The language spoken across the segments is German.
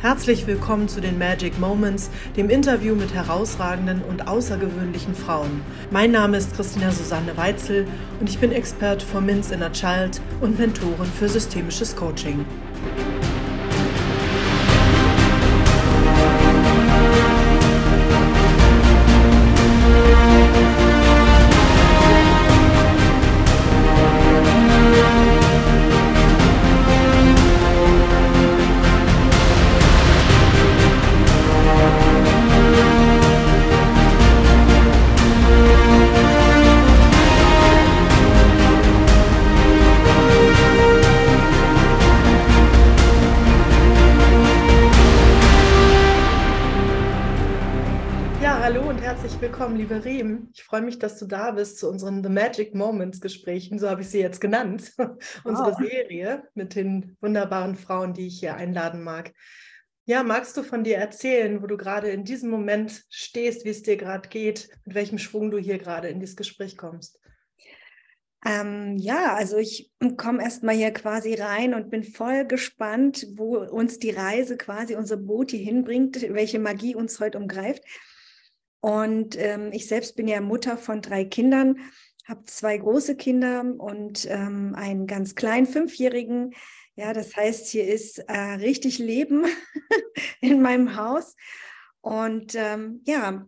Herzlich willkommen zu den Magic Moments, dem Interview mit herausragenden und außergewöhnlichen Frauen. Mein Name ist Christina Susanne Weitzel und ich bin Expert for Min's Inner Child und Mentorin für systemisches Coaching. Freue mich, dass du da bist zu unseren The Magic Moments Gesprächen, so habe ich sie jetzt genannt. Unsere oh. Serie mit den wunderbaren Frauen, die ich hier einladen mag. Ja, magst du von dir erzählen, wo du gerade in diesem Moment stehst, wie es dir gerade geht, mit welchem Schwung du hier gerade in dieses Gespräch kommst? Ähm, ja, also ich komme erstmal hier quasi rein und bin voll gespannt, wo uns die Reise quasi, unser Boot hier hinbringt, welche Magie uns heute umgreift. Und ähm, ich selbst bin ja Mutter von drei Kindern, habe zwei große Kinder und ähm, einen ganz kleinen Fünfjährigen. Ja, das heißt, hier ist äh, richtig Leben in meinem Haus. Und ähm, ja,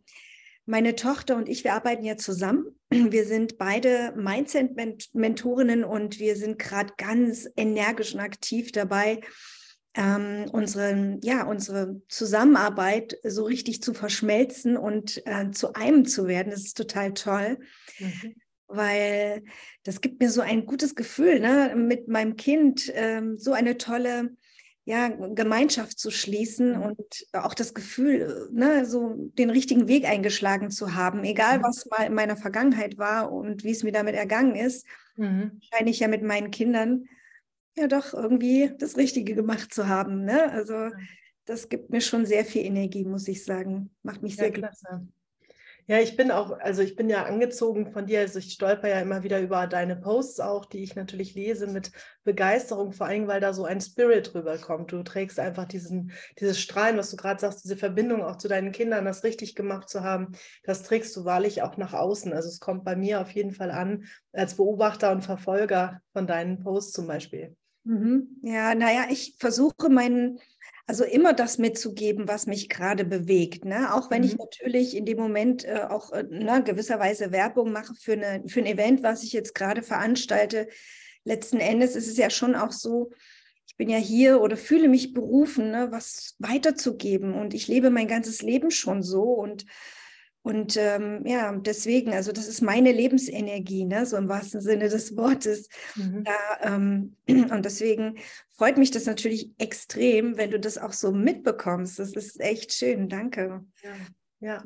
meine Tochter und ich, wir arbeiten ja zusammen. Wir sind beide Mindset-Mentorinnen und wir sind gerade ganz energisch und aktiv dabei, ähm, unsere, ja, unsere Zusammenarbeit so richtig zu verschmelzen und äh, zu einem zu werden. Das ist total toll. Mhm. Weil das gibt mir so ein gutes Gefühl, ne? mit meinem Kind ähm, so eine tolle ja, Gemeinschaft zu schließen mhm. und auch das Gefühl, ne, so den richtigen Weg eingeschlagen zu haben, egal mhm. was mal in meiner Vergangenheit war und wie es mir damit ergangen ist, mhm. scheine ich ja mit meinen Kindern ja doch irgendwie das Richtige gemacht zu haben. Ne? Also das gibt mir schon sehr viel Energie, muss ich sagen. Macht mich ja, sehr glücklich. Ja, ich bin auch, also ich bin ja angezogen von dir, also ich stolper ja immer wieder über deine Posts auch, die ich natürlich lese mit Begeisterung, vor allem, weil da so ein Spirit rüberkommt. Du trägst einfach diesen, dieses Strahlen, was du gerade sagst, diese Verbindung auch zu deinen Kindern, das richtig gemacht zu haben, das trägst du wahrlich auch nach außen. Also es kommt bei mir auf jeden Fall an, als Beobachter und Verfolger von deinen Posts zum Beispiel. Mhm. Ja, naja, ich versuche meinen, also immer das mitzugeben, was mich gerade bewegt. Ne? Auch wenn mhm. ich natürlich in dem Moment äh, auch äh, ne, gewisserweise Werbung mache für, eine, für ein Event, was ich jetzt gerade veranstalte. Letzten Endes ist es ja schon auch so, ich bin ja hier oder fühle mich berufen, ne, was weiterzugeben. Und ich lebe mein ganzes Leben schon so. Und und ähm, ja, deswegen, also das ist meine Lebensenergie, ne? so im wahrsten Sinne des Wortes. Mhm. Da, ähm, und deswegen freut mich das natürlich extrem, wenn du das auch so mitbekommst. Das ist echt schön. Danke. Ja, ja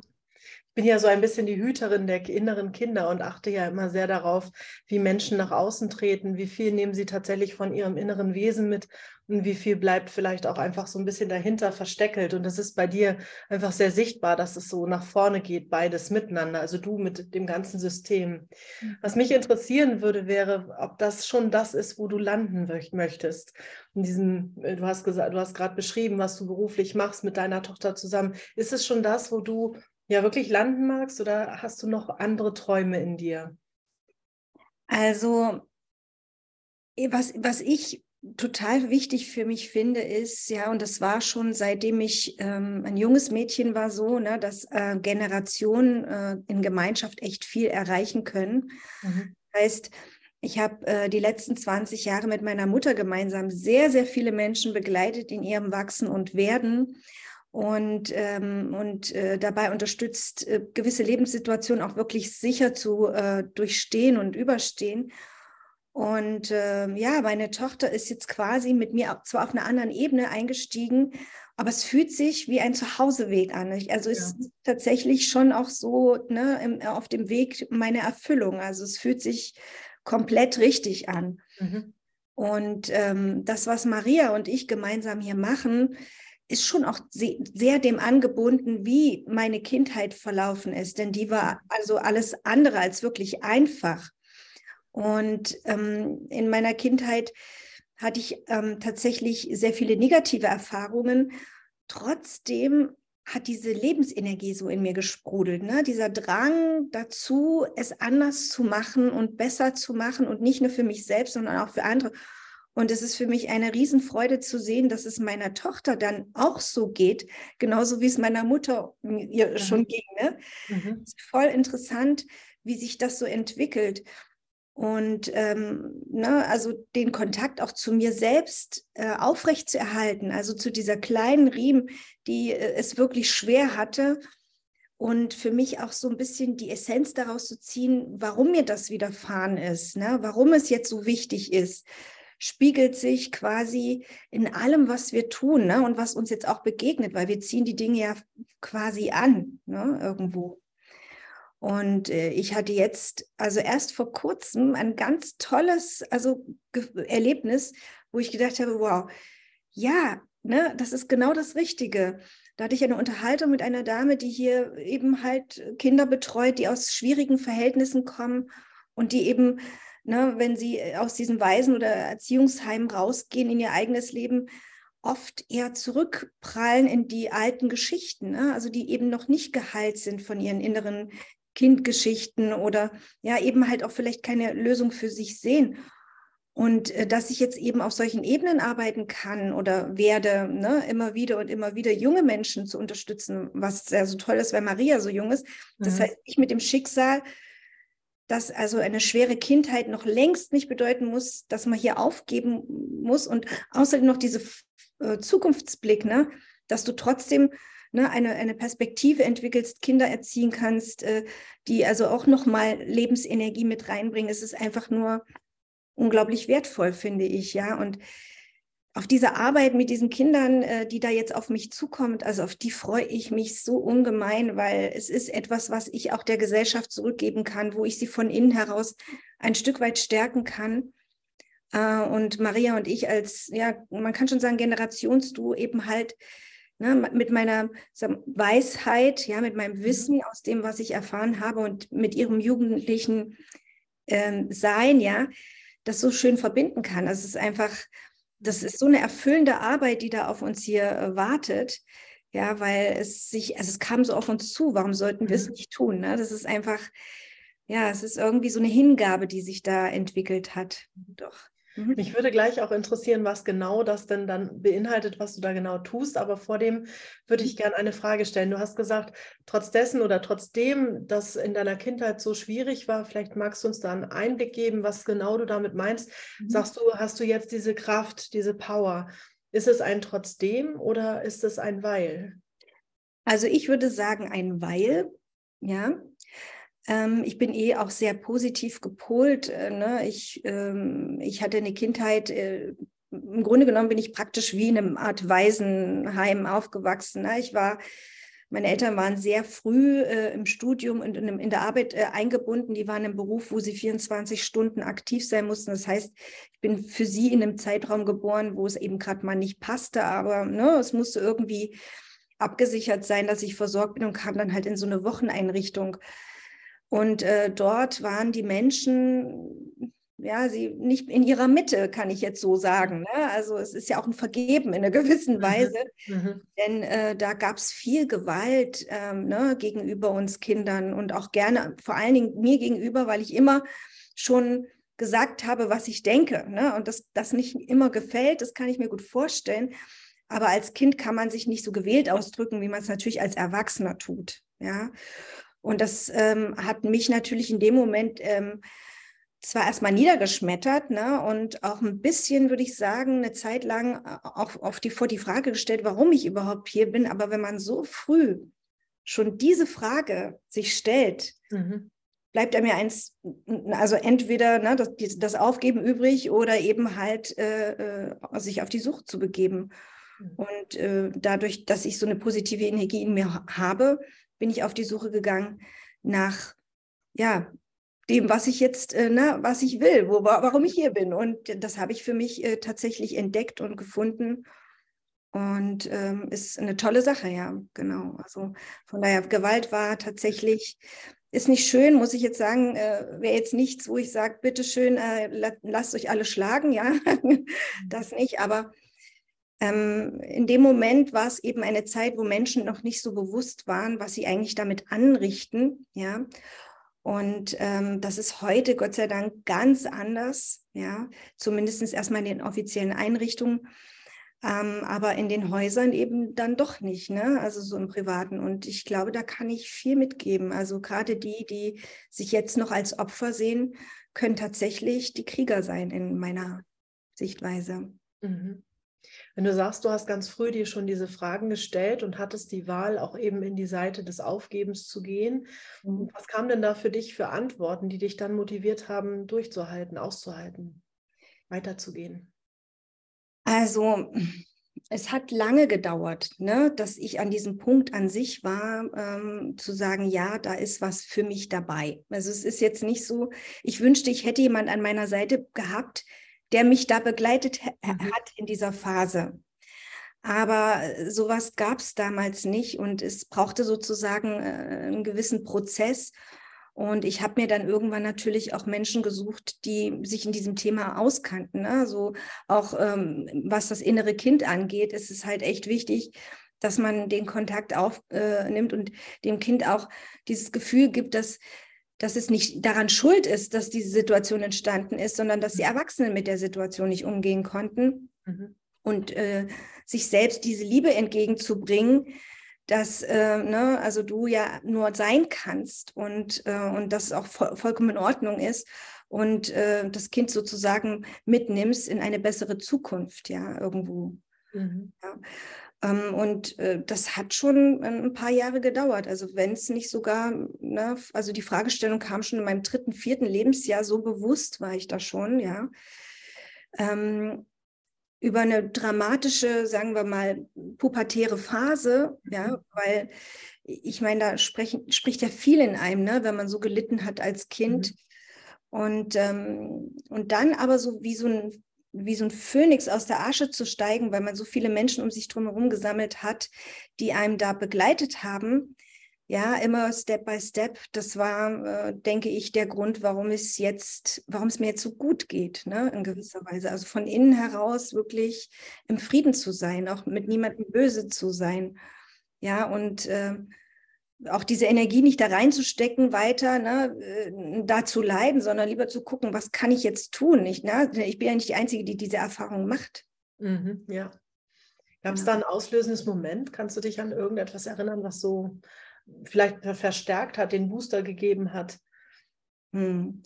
bin ja so ein bisschen die Hüterin der inneren Kinder und achte ja immer sehr darauf, wie Menschen nach außen treten, wie viel nehmen sie tatsächlich von ihrem inneren Wesen mit und wie viel bleibt vielleicht auch einfach so ein bisschen dahinter versteckelt. Und das ist bei dir einfach sehr sichtbar, dass es so nach vorne geht, beides miteinander, also du mit dem ganzen System. Was mich interessieren würde, wäre, ob das schon das ist, wo du landen möchtest. In diesem, äh, du hast gesagt, du hast gerade beschrieben, was du beruflich machst mit deiner Tochter zusammen. Ist es schon das, wo du ja wirklich landen magst oder hast du noch andere Träume in dir? Also, eh, was, was ich total wichtig für mich finde, ist, ja, und das war schon seitdem ich ähm, ein junges Mädchen war so, ne, dass äh, Generationen äh, in Gemeinschaft echt viel erreichen können. Mhm. Heißt, ich habe äh, die letzten 20 Jahre mit meiner Mutter gemeinsam sehr, sehr viele Menschen begleitet in ihrem Wachsen und Werden und, ähm, und äh, dabei unterstützt, äh, gewisse Lebenssituationen auch wirklich sicher zu äh, durchstehen und überstehen. Und äh, ja, meine Tochter ist jetzt quasi mit mir zwar auf einer anderen Ebene eingestiegen, aber es fühlt sich wie ein Zuhauseweg an. Also es ja. ist tatsächlich schon auch so ne, im, auf dem Weg meiner Erfüllung. Also es fühlt sich komplett richtig an. Mhm. Und ähm, das, was Maria und ich gemeinsam hier machen, ist schon auch sehr dem angebunden, wie meine Kindheit verlaufen ist, denn die war also alles andere als wirklich einfach. Und ähm, in meiner Kindheit hatte ich ähm, tatsächlich sehr viele negative Erfahrungen trotzdem hat diese Lebensenergie so in mir gesprudelt, ne? dieser Drang dazu, es anders zu machen und besser zu machen und nicht nur für mich selbst, sondern auch für andere. Und es ist für mich eine Riesenfreude zu sehen, dass es meiner Tochter dann auch so geht, genauso wie es meiner Mutter ihr mhm. schon ging. Ne? Mhm. Es ist voll interessant, wie sich das so entwickelt. Und ähm, ne, also den Kontakt auch zu mir selbst äh, aufrecht zu erhalten, also zu dieser kleinen Riemen, die äh, es wirklich schwer hatte. Und für mich auch so ein bisschen die Essenz daraus zu ziehen, warum mir das widerfahren ist, ne? warum es jetzt so wichtig ist, spiegelt sich quasi in allem, was wir tun ne? und was uns jetzt auch begegnet, weil wir ziehen die Dinge ja quasi an, ne? irgendwo. Und äh, ich hatte jetzt, also erst vor kurzem, ein ganz tolles also, Erlebnis, wo ich gedacht habe, wow, ja, ne, das ist genau das Richtige. Da hatte ich eine Unterhaltung mit einer Dame, die hier eben halt Kinder betreut, die aus schwierigen Verhältnissen kommen und die eben, ne, wenn sie aus diesen Waisen- oder Erziehungsheimen rausgehen in ihr eigenes Leben, oft eher zurückprallen in die alten Geschichten, ne? also die eben noch nicht geheilt sind von ihren inneren Kindgeschichten oder ja, eben halt auch vielleicht keine Lösung für sich sehen. Und äh, dass ich jetzt eben auf solchen Ebenen arbeiten kann oder werde, ne, immer wieder und immer wieder junge Menschen zu unterstützen, was sehr so toll ist, weil Maria so jung ist. Das mhm. heißt, ich mit dem Schicksal, dass also eine schwere Kindheit noch längst nicht bedeuten muss, dass man hier aufgeben muss und außerdem noch diese äh, Zukunftsblick, ne, dass du trotzdem ne, eine, eine Perspektive entwickelst, Kinder erziehen kannst, äh, die also auch nochmal Lebensenergie mit reinbringen. Es ist einfach nur unglaublich wertvoll, finde ich, ja. Und auf diese Arbeit mit diesen Kindern, äh, die da jetzt auf mich zukommt, also auf die freue ich mich so ungemein, weil es ist etwas, was ich auch der Gesellschaft zurückgeben kann, wo ich sie von innen heraus ein Stück weit stärken kann. Äh, und Maria und ich als, ja, man kann schon sagen, Generationsduo eben halt ne, mit meiner Weisheit, ja, mit meinem mhm. Wissen aus dem, was ich erfahren habe und mit ihrem jugendlichen ähm, Sein, ja, das so schön verbinden kann. Also es ist einfach, das ist so eine erfüllende Arbeit, die da auf uns hier äh, wartet. Ja, weil es sich, also es kam so auf uns zu, warum sollten wir es mhm. nicht tun? Ne? Das ist einfach, ja, es ist irgendwie so eine Hingabe, die sich da entwickelt hat. Doch. Mhm. Mich würde gleich auch interessieren, was genau das denn dann beinhaltet, was du da genau tust. Aber vor dem würde ich mhm. gerne eine Frage stellen. Du hast gesagt, trotz dessen oder trotzdem, dass in deiner Kindheit so schwierig war, vielleicht magst du uns da einen Einblick geben, was genau du damit meinst. Mhm. Sagst du, hast du jetzt diese Kraft, diese Power? Ist es ein trotzdem oder ist es ein weil? Also ich würde sagen ein weil, ja. Ähm, ich bin eh auch sehr positiv gepolt. Äh, ne? ich, ähm, ich hatte eine Kindheit, äh, im Grunde genommen bin ich praktisch wie in einem Art Waisenheim aufgewachsen. Ne? Ich war, meine Eltern waren sehr früh äh, im Studium und in, in der Arbeit äh, eingebunden. Die waren im Beruf, wo sie 24 Stunden aktiv sein mussten. Das heißt, ich bin für sie in einem Zeitraum geboren, wo es eben gerade mal nicht passte, aber ne, es musste irgendwie abgesichert sein, dass ich versorgt bin und kam dann halt in so eine Wocheneinrichtung. Und äh, dort waren die Menschen, ja, sie nicht in ihrer Mitte, kann ich jetzt so sagen. Ne? Also es ist ja auch ein Vergeben in einer gewissen mhm. Weise, mhm. denn äh, da gab es viel Gewalt ähm, ne, gegenüber uns Kindern und auch gerne, vor allen Dingen mir gegenüber, weil ich immer schon gesagt habe, was ich denke. Ne? Und das, das nicht immer gefällt, das kann ich mir gut vorstellen. Aber als Kind kann man sich nicht so gewählt ausdrücken, wie man es natürlich als Erwachsener tut. Ja. Und das ähm, hat mich natürlich in dem Moment ähm, zwar erstmal niedergeschmettert ne, und auch ein bisschen, würde ich sagen, eine Zeit lang äh, auch auf die, vor die Frage gestellt, warum ich überhaupt hier bin. Aber wenn man so früh schon diese Frage sich stellt, mhm. bleibt einem ja eins, also entweder ne, das, das Aufgeben übrig oder eben halt äh, äh, sich auf die Sucht zu begeben. Mhm. Und äh, dadurch, dass ich so eine positive Energie in mir habe, bin ich auf die Suche gegangen nach, ja, dem, was ich jetzt, äh, na, was ich will, wo, warum ich hier bin. Und das habe ich für mich äh, tatsächlich entdeckt und gefunden. Und ähm, ist eine tolle Sache, ja, genau. Also von daher, Gewalt war tatsächlich, ist nicht schön, muss ich jetzt sagen, äh, wäre jetzt nichts, wo ich sage, bitteschön, äh, lasst euch alle schlagen, ja, das nicht. Aber ähm, in dem Moment war es eben eine Zeit, wo Menschen noch nicht so bewusst waren, was sie eigentlich damit anrichten, ja. Und ähm, das ist heute Gott sei Dank ganz anders, ja, zumindest erstmal in den offiziellen Einrichtungen, ähm, aber in den Häusern eben dann doch nicht, ne? Also so im Privaten. Und ich glaube, da kann ich viel mitgeben. Also gerade die, die sich jetzt noch als Opfer sehen, können tatsächlich die Krieger sein in meiner Sichtweise. Mhm. Wenn du sagst, du hast ganz früh dir schon diese Fragen gestellt und hattest die Wahl, auch eben in die Seite des Aufgebens zu gehen, mhm. was kam denn da für dich für Antworten, die dich dann motiviert haben, durchzuhalten, auszuhalten, weiterzugehen? Also, es hat lange gedauert, ne, dass ich an diesem Punkt an sich war, ähm, zu sagen, ja, da ist was für mich dabei. Also es ist jetzt nicht so, ich wünschte, ich hätte jemand an meiner Seite gehabt, der mich da begleitet mhm. hat in dieser Phase. Aber äh, sowas gab es damals nicht und es brauchte sozusagen äh, einen gewissen Prozess. Und ich habe mir dann irgendwann natürlich auch Menschen gesucht, die sich in diesem Thema auskannten. Ne? Also auch ähm, was das innere Kind angeht, ist es halt echt wichtig, dass man den Kontakt aufnimmt äh, und dem Kind auch dieses Gefühl gibt, dass dass es nicht daran schuld ist, dass diese Situation entstanden ist, sondern dass die mhm. Erwachsenen mit der Situation nicht umgehen konnten mhm. und äh, sich selbst diese Liebe entgegenzubringen, dass äh, ne, also du ja nur sein kannst und, äh, und das auch voll, vollkommen in Ordnung ist und äh, das Kind sozusagen mitnimmst in eine bessere Zukunft, ja, irgendwo. Mhm. Ja. Ähm, und äh, das hat schon ein paar Jahre gedauert. Also wenn es nicht sogar, ne, also die Fragestellung kam schon in meinem dritten, vierten Lebensjahr, so bewusst war ich da schon, ja. Ähm, über eine dramatische, sagen wir mal, pubertäre Phase, ja, mhm. weil ich meine, da sprechen, spricht ja viel in einem, ne, wenn man so gelitten hat als Kind. Mhm. Und, ähm, und dann aber so wie so ein wie so ein Phönix aus der Asche zu steigen, weil man so viele Menschen um sich drumherum gesammelt hat, die einem da begleitet haben. Ja, immer Step by Step. Das war, äh, denke ich, der Grund, warum es jetzt, warum es mir jetzt so gut geht, ne, in gewisser Weise. Also von innen heraus wirklich im Frieden zu sein, auch mit niemandem böse zu sein. Ja, und äh, auch diese Energie nicht da reinzustecken, weiter ne, äh, da zu leiden, sondern lieber zu gucken, was kann ich jetzt tun? Ich, ne? ich bin ja nicht die Einzige, die diese Erfahrung macht. Mhm, ja. Gab es ja. da ein auslösendes Moment? Kannst du dich an irgendetwas erinnern, was so vielleicht verstärkt hat, den Booster gegeben hat? Hm.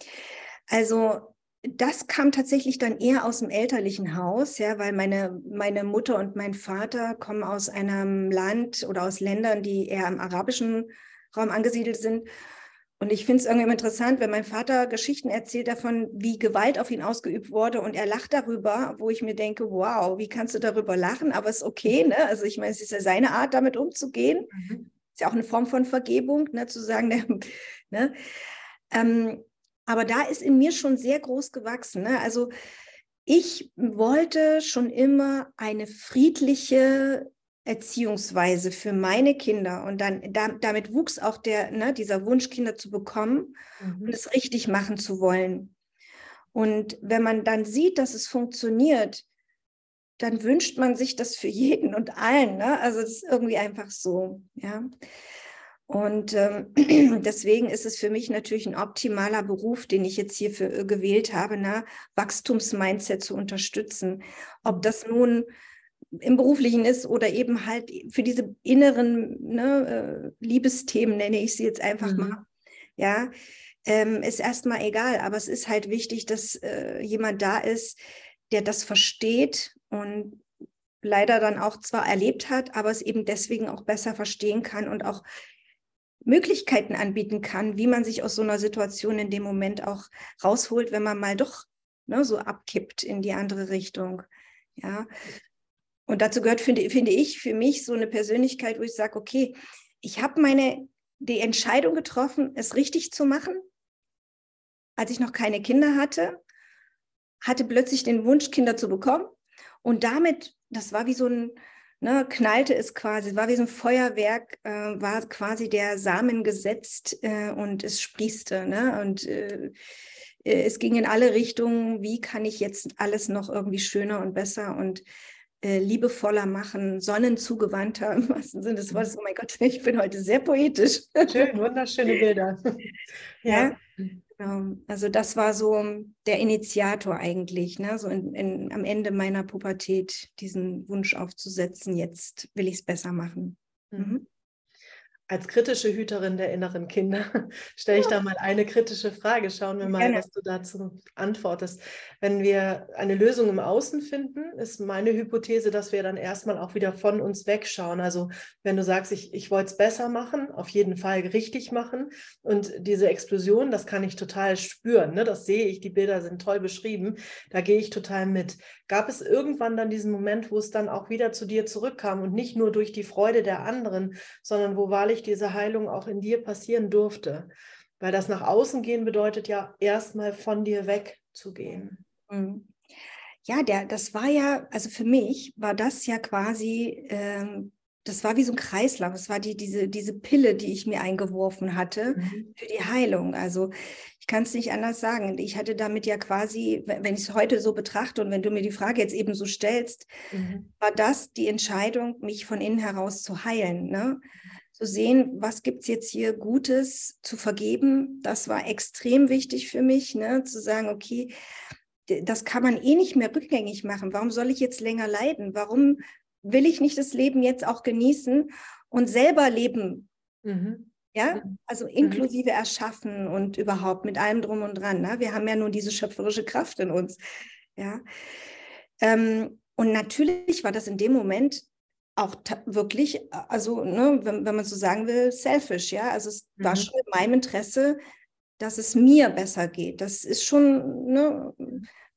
Also das kam tatsächlich dann eher aus dem elterlichen Haus, ja, weil meine, meine Mutter und mein Vater kommen aus einem Land oder aus Ländern, die eher im arabischen Raum angesiedelt sind. Und ich finde es irgendwie interessant, wenn mein Vater Geschichten erzählt davon, wie Gewalt auf ihn ausgeübt wurde und er lacht darüber, wo ich mir denke, wow, wie kannst du darüber lachen? Aber es ist okay, ne? Also ich meine, es ist ja seine Art, damit umzugehen. Mhm. Ist ja auch eine Form von Vergebung, ne? zu sagen, ne? Ähm, aber da ist in mir schon sehr groß gewachsen. Ne? Also ich wollte schon immer eine friedliche Erziehungsweise für meine Kinder. Und dann da, damit wuchs auch der, ne, dieser Wunsch, Kinder zu bekommen mhm. und es richtig machen zu wollen. Und wenn man dann sieht, dass es funktioniert, dann wünscht man sich das für jeden und allen. Ne? Also das ist irgendwie einfach so, ja. Und ähm, deswegen ist es für mich natürlich ein optimaler Beruf, den ich jetzt hierfür äh, gewählt habe, ne? Wachstumsmindset zu unterstützen. Ob das nun im Beruflichen ist oder eben halt für diese inneren ne, äh, Liebesthemen, nenne ich sie jetzt einfach mhm. mal, ja, ähm, ist erstmal egal. Aber es ist halt wichtig, dass äh, jemand da ist, der das versteht und leider dann auch zwar erlebt hat, aber es eben deswegen auch besser verstehen kann und auch Möglichkeiten anbieten kann, wie man sich aus so einer Situation in dem Moment auch rausholt, wenn man mal doch ne, so abkippt in die andere Richtung. Ja. Und dazu gehört, finde, finde ich, für mich so eine Persönlichkeit, wo ich sage, okay, ich habe meine die Entscheidung getroffen, es richtig zu machen, als ich noch keine Kinder hatte, hatte plötzlich den Wunsch, Kinder zu bekommen. Und damit, das war wie so ein, ne, knallte es quasi, war wie so ein Feuerwerk, äh, war quasi der Samen gesetzt äh, und es sprießte. Ne? Und äh, äh, es ging in alle Richtungen, wie kann ich jetzt alles noch irgendwie schöner und besser und äh, liebevoller machen, sonnenzugewandter im wahrsten Sinne des Wortes. Oh mein Gott, ich bin heute sehr poetisch. Schön, wunderschöne Bilder. ja. Genau. Also das war so der Initiator eigentlich, ne? so in, in, am Ende meiner Pubertät diesen Wunsch aufzusetzen, jetzt will ich es besser machen. Mhm. Als kritische Hüterin der inneren Kinder stelle ich da mal eine kritische Frage. Schauen wir mal, Gerne. was du dazu antwortest. Wenn wir eine Lösung im Außen finden, ist meine Hypothese, dass wir dann erstmal auch wieder von uns wegschauen. Also wenn du sagst, ich, ich wollte es besser machen, auf jeden Fall richtig machen. Und diese Explosion, das kann ich total spüren. Ne? Das sehe ich, die Bilder sind toll beschrieben. Da gehe ich total mit. Gab es irgendwann dann diesen Moment, wo es dann auch wieder zu dir zurückkam und nicht nur durch die Freude der anderen, sondern wo wahrlich diese Heilung auch in dir passieren durfte? Weil das nach außen gehen bedeutet ja erstmal von dir wegzugehen. Mhm. Ja, der, das war ja, also für mich war das ja quasi, ähm, das war wie so ein Kreislauf. Es war die, diese, diese Pille, die ich mir eingeworfen hatte mhm. für die Heilung. Also kann es nicht anders sagen. Ich hatte damit ja quasi, wenn ich es heute so betrachte und wenn du mir die Frage jetzt eben so stellst, mhm. war das die Entscheidung, mich von innen heraus zu heilen. Ne? Zu sehen, was gibt es jetzt hier Gutes zu vergeben, das war extrem wichtig für mich, ne? zu sagen, okay, das kann man eh nicht mehr rückgängig machen. Warum soll ich jetzt länger leiden? Warum will ich nicht das Leben jetzt auch genießen und selber leben? Mhm. Ja, also mhm. inklusive Erschaffen und überhaupt mit allem drum und dran. Ne? Wir haben ja nur diese schöpferische Kraft in uns. Ja. Ähm, und natürlich war das in dem Moment auch wirklich, also ne, wenn, wenn man so sagen will, selfish, ja. Also es mhm. war schon in meinem Interesse, dass es mir besser geht. Das ist schon ne,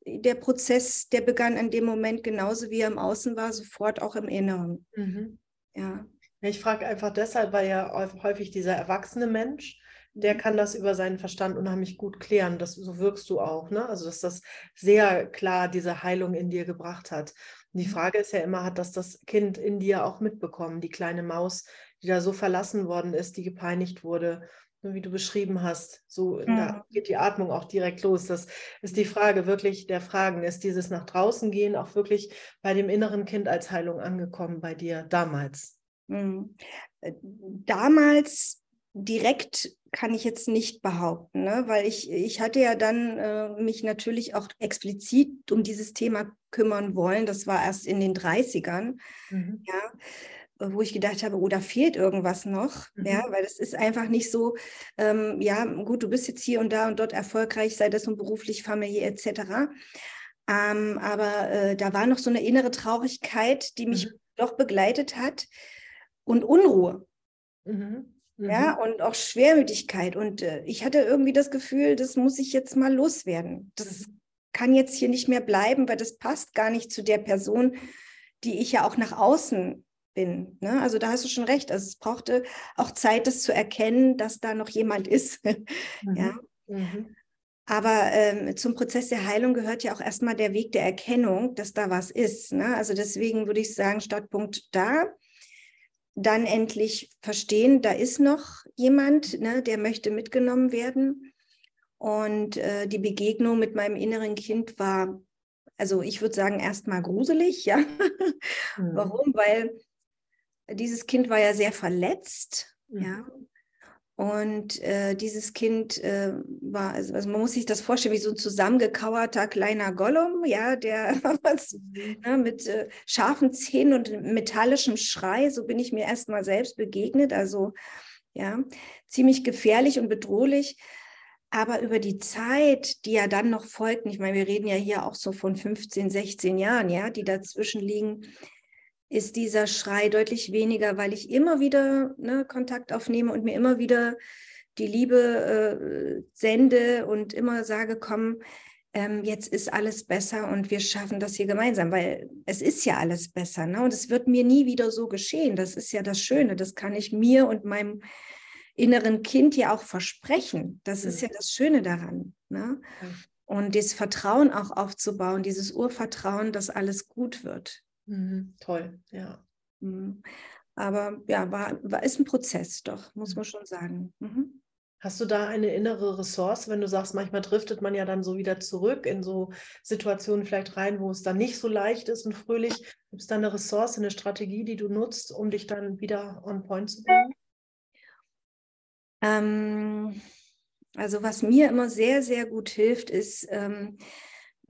der Prozess, der begann in dem Moment genauso wie er im Außen war, sofort auch im Inneren. Mhm. Ja. Ich frage einfach deshalb, weil ja häufig dieser erwachsene Mensch, der kann das über seinen Verstand unheimlich gut klären. Das, so wirkst du auch, ne? Also, dass das sehr klar diese Heilung in dir gebracht hat. Und die mhm. Frage ist ja immer, hat das das Kind in dir auch mitbekommen, die kleine Maus, die da so verlassen worden ist, die gepeinigt wurde, wie du beschrieben hast. So, mhm. da geht die Atmung auch direkt los. Das ist die Frage wirklich der Fragen. Ist dieses nach draußen gehen auch wirklich bei dem inneren Kind als Heilung angekommen bei dir damals? Äh, damals direkt kann ich jetzt nicht behaupten, ne? weil ich, ich hatte ja dann äh, mich natürlich auch explizit um dieses Thema kümmern wollen. Das war erst in den 30ern, mhm. ja, wo ich gedacht habe, oh, da fehlt irgendwas noch, mhm. ja, weil es ist einfach nicht so, ähm, ja, gut, du bist jetzt hier und da und dort erfolgreich, sei das nun beruflich, familiär etc. Ähm, aber äh, da war noch so eine innere Traurigkeit, die mich mhm. doch begleitet hat und Unruhe. Mhm. Mhm. Ja, und auch Schwermütigkeit. Und äh, ich hatte irgendwie das Gefühl, das muss ich jetzt mal loswerden. Das mhm. kann jetzt hier nicht mehr bleiben, weil das passt gar nicht zu der Person, die ich ja auch nach außen bin. Ne? Also da hast du schon recht. Also es brauchte auch Zeit, das zu erkennen, dass da noch jemand ist. Mhm. ja. Mhm. Aber ähm, zum Prozess der Heilung gehört ja auch erstmal der Weg der Erkennung, dass da was ist. Ne? Also deswegen würde ich sagen, Startpunkt da dann endlich verstehen, da ist noch jemand, ne, der möchte mitgenommen werden. Und äh, die Begegnung mit meinem inneren Kind war, also ich würde sagen, erstmal gruselig, ja. Mhm. Warum? Weil dieses Kind war ja sehr verletzt, mhm. ja. Und äh, dieses Kind äh, war, also, also, man muss sich das vorstellen, wie so ein zusammengekauerter kleiner Gollum, ja, der ne, mit äh, scharfen Zähnen und metallischem Schrei, so bin ich mir erstmal selbst begegnet. Also ja, ziemlich gefährlich und bedrohlich. Aber über die Zeit, die ja dann noch folgten, ich meine, wir reden ja hier auch so von 15, 16 Jahren, ja, die dazwischen liegen, ist dieser Schrei deutlich weniger, weil ich immer wieder ne, Kontakt aufnehme und mir immer wieder die Liebe äh, sende und immer sage, komm, ähm, jetzt ist alles besser und wir schaffen das hier gemeinsam, weil es ist ja alles besser. Ne? Und es wird mir nie wieder so geschehen. Das ist ja das Schöne. Das kann ich mir und meinem inneren Kind ja auch versprechen. Das ist ja das Schöne daran. Ne? Und das Vertrauen auch aufzubauen, dieses Urvertrauen, dass alles gut wird. Mhm, toll, ja. Mhm. Aber ja, war, war ist ein Prozess, doch, muss man schon sagen. Mhm. Hast du da eine innere Ressource, wenn du sagst, manchmal driftet man ja dann so wieder zurück in so Situationen vielleicht rein, wo es dann nicht so leicht ist und fröhlich? Gibt es da eine Ressource, eine Strategie, die du nutzt, um dich dann wieder on point zu bringen? Ähm, also was mir immer sehr, sehr gut hilft, ist, ähm,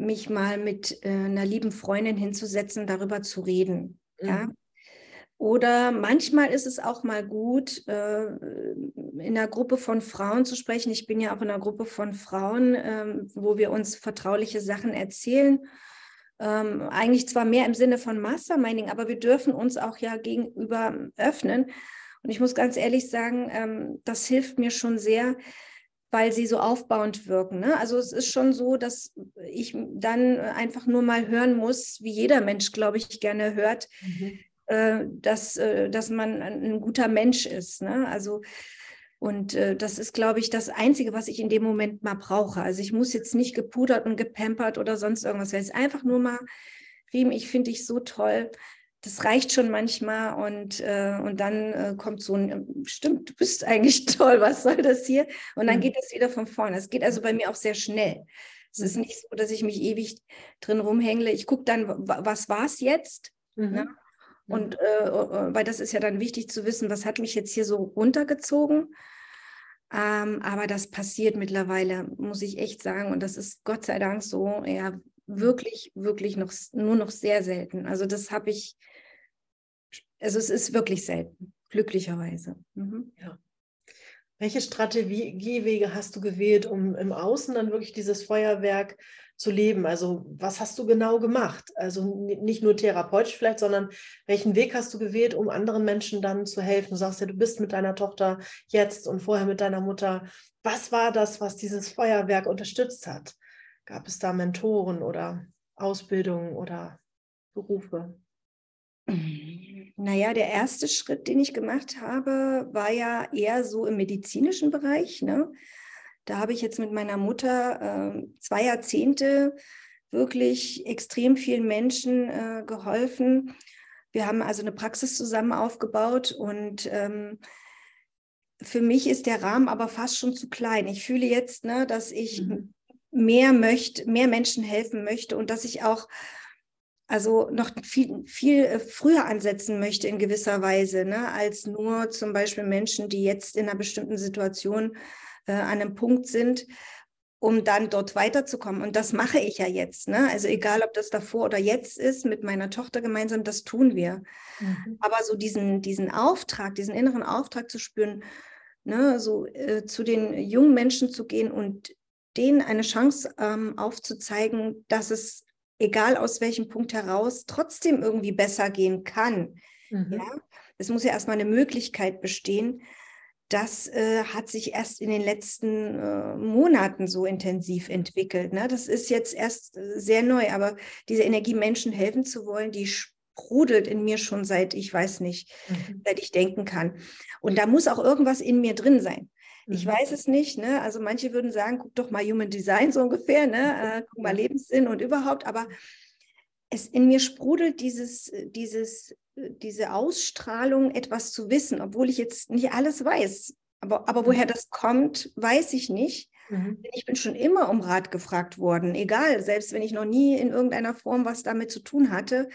mich mal mit äh, einer lieben Freundin hinzusetzen, darüber zu reden. Mhm. Ja? Oder manchmal ist es auch mal gut, äh, in einer Gruppe von Frauen zu sprechen. Ich bin ja auch in einer Gruppe von Frauen, ähm, wo wir uns vertrauliche Sachen erzählen. Ähm, eigentlich zwar mehr im Sinne von Masterminding, aber wir dürfen uns auch ja gegenüber öffnen. Und ich muss ganz ehrlich sagen, ähm, das hilft mir schon sehr, weil sie so aufbauend wirken. Ne? Also es ist schon so, dass ich dann einfach nur mal hören muss, wie jeder Mensch, glaube ich, gerne hört, mhm. äh, dass, äh, dass man ein guter Mensch ist. Ne? Also und äh, das ist, glaube ich, das Einzige, was ich in dem Moment mal brauche. Also ich muss jetzt nicht gepudert und gepampert oder sonst irgendwas. Es ist einfach nur mal, Riem, ich finde dich so toll das reicht schon manchmal und, äh, und dann äh, kommt so ein, stimmt, du bist eigentlich toll, was soll das hier? Und dann mhm. geht es wieder von vorne. Es geht also bei mir auch sehr schnell. Es ist mhm. nicht so, dass ich mich ewig drin rumhängle. Ich gucke dann, was war es jetzt? Mhm. Ne? Und äh, äh, weil das ist ja dann wichtig zu wissen, was hat mich jetzt hier so runtergezogen. Ähm, aber das passiert mittlerweile, muss ich echt sagen. Und das ist Gott sei Dank so, ja, wirklich, wirklich noch nur noch sehr selten. Also das habe ich also es ist wirklich selten, glücklicherweise. Mhm. Ja. Welche Strategiewege hast du gewählt, um im Außen dann wirklich dieses Feuerwerk zu leben? Also was hast du genau gemacht? Also nicht nur therapeutisch vielleicht, sondern welchen Weg hast du gewählt, um anderen Menschen dann zu helfen? Du sagst ja, du bist mit deiner Tochter jetzt und vorher mit deiner Mutter. Was war das, was dieses Feuerwerk unterstützt hat? Gab es da Mentoren oder Ausbildungen oder Berufe? Naja, der erste Schritt, den ich gemacht habe, war ja eher so im medizinischen Bereich. Ne? Da habe ich jetzt mit meiner Mutter äh, zwei Jahrzehnte wirklich extrem vielen Menschen äh, geholfen. Wir haben also eine Praxis zusammen aufgebaut und ähm, für mich ist der Rahmen aber fast schon zu klein. Ich fühle jetzt, ne, dass ich mhm. mehr möchte, mehr Menschen helfen möchte und dass ich auch also noch viel, viel äh, früher ansetzen möchte in gewisser Weise, ne, als nur zum Beispiel Menschen, die jetzt in einer bestimmten Situation äh, an einem Punkt sind, um dann dort weiterzukommen. Und das mache ich ja jetzt. Ne? Also egal, ob das davor oder jetzt ist, mit meiner Tochter gemeinsam, das tun wir. Mhm. Aber so diesen, diesen Auftrag, diesen inneren Auftrag zu spüren, ne, so äh, zu den jungen Menschen zu gehen und denen eine Chance ähm, aufzuzeigen, dass es egal aus welchem Punkt heraus, trotzdem irgendwie besser gehen kann. Mhm. Ja? Es muss ja erstmal eine Möglichkeit bestehen. Das äh, hat sich erst in den letzten äh, Monaten so intensiv entwickelt. Ne? Das ist jetzt erst äh, sehr neu, aber diese Energie, Menschen helfen zu wollen, die sprudelt in mir schon seit, ich weiß nicht, mhm. seit ich denken kann. Und da muss auch irgendwas in mir drin sein. Ich mhm. weiß es nicht. Ne? Also manche würden sagen, guck doch mal Human Design so ungefähr, ne? Äh, guck mal Lebenssinn und überhaupt. Aber es in mir sprudelt dieses, dieses, diese Ausstrahlung, etwas zu wissen, obwohl ich jetzt nicht alles weiß. Aber, aber woher mhm. das kommt, weiß ich nicht. Mhm. Ich bin schon immer um Rat gefragt worden, egal, selbst wenn ich noch nie in irgendeiner Form was damit zu tun hatte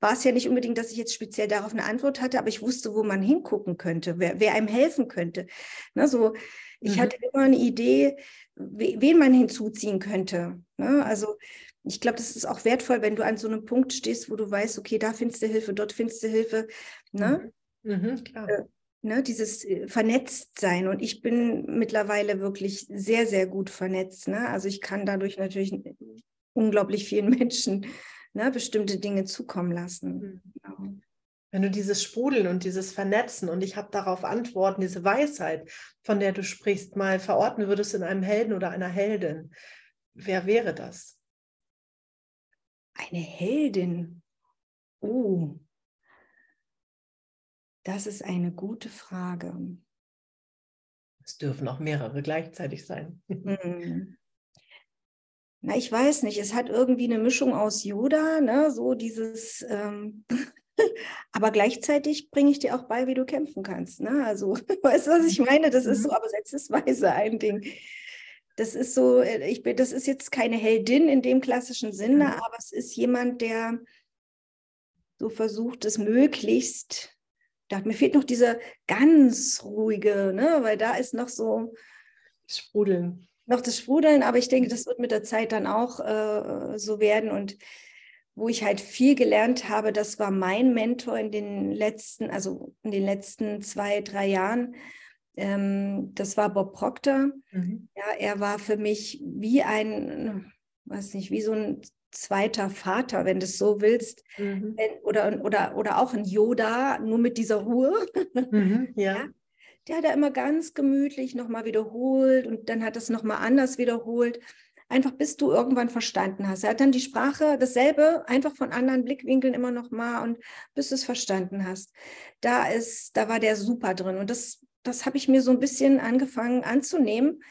war es ja nicht unbedingt, dass ich jetzt speziell darauf eine Antwort hatte, aber ich wusste, wo man hingucken könnte, wer, wer einem helfen könnte. Ne, so, ich mhm. hatte immer eine Idee, wen man hinzuziehen könnte. Ne? Also ich glaube, das ist auch wertvoll, wenn du an so einem Punkt stehst, wo du weißt, okay, da findest du Hilfe, dort findest du Hilfe. Ne? Mhm. Mhm, klar. Äh, ne, dieses äh, Vernetztsein. Und ich bin mittlerweile wirklich sehr, sehr gut vernetzt. Ne? Also ich kann dadurch natürlich unglaublich vielen Menschen ne, bestimmte Dinge zukommen lassen. Mhm. Genau. Wenn du dieses Sprudeln und dieses Vernetzen und ich habe darauf Antworten, diese Weisheit, von der du sprichst, mal verorten würdest in einem Helden oder einer Heldin, wer wäre das? Eine Heldin. Oh, das ist eine gute Frage. Es dürfen auch mehrere gleichzeitig sein. Mhm. Na, ich weiß nicht, es hat irgendwie eine Mischung aus Yoda, ne? so dieses, ähm, aber gleichzeitig bringe ich dir auch bei, wie du kämpfen kannst. Ne? Also, weißt du, was ich meine? Das ist so, mhm. aber selbstweise ein Ding. Das ist so, äh, ich bin, das ist jetzt keine Heldin in dem klassischen Sinne, mhm. aber es ist jemand, der so versucht, es möglichst. Da, mir fehlt noch dieser ganz ruhige, ne? weil da ist noch so. Sprudeln. Noch das Sprudeln, aber ich denke, das wird mit der Zeit dann auch äh, so werden. Und wo ich halt viel gelernt habe, das war mein Mentor in den letzten, also in den letzten zwei, drei Jahren. Ähm, das war Bob Proctor. Mhm. Ja, er war für mich wie ein, weiß nicht, wie so ein zweiter Vater, wenn du es so willst. Mhm. Oder, oder, oder auch ein Yoda, nur mit dieser Ruhe. Mhm, ja. ja. Der hat er immer ganz gemütlich nochmal wiederholt und dann hat es nochmal anders wiederholt einfach bis du irgendwann verstanden hast. Er hat dann die Sprache dasselbe, einfach von anderen Blickwinkeln immer noch mal und bis du es verstanden hast. Da ist, da war der super drin und das, das habe ich mir so ein bisschen angefangen anzunehmen,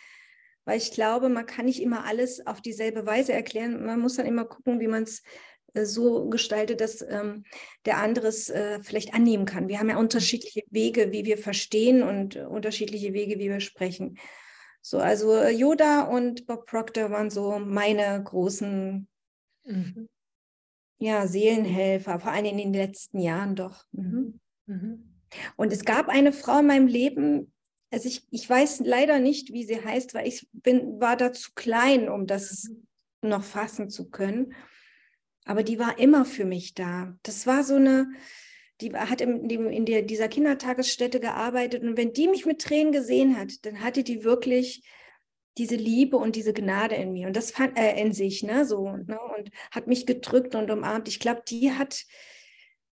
weil ich glaube, man kann nicht immer alles auf dieselbe Weise erklären. Man muss dann immer gucken, wie man es so gestaltet, dass ähm, der andere es äh, vielleicht annehmen kann. Wir haben ja unterschiedliche Wege, wie wir verstehen und äh, unterschiedliche Wege, wie wir sprechen. So, also äh, Yoda und Bob Proctor waren so meine großen mhm. ja, Seelenhelfer, vor allem in den letzten Jahren doch. Mhm. Mhm. mhm. Und es gab eine Frau in meinem Leben, also ich, ich weiß leider nicht, wie sie heißt, weil ich bin, war da zu klein, um das mhm. noch fassen zu können. Aber die war immer für mich da. Das war so eine, die hat in, in der, dieser Kindertagesstätte gearbeitet und wenn die mich mit Tränen gesehen hat, dann hatte die wirklich diese Liebe und diese Gnade in mir und das fand äh, in sich, ne, so ne, und hat mich gedrückt und umarmt. Ich glaube, die hat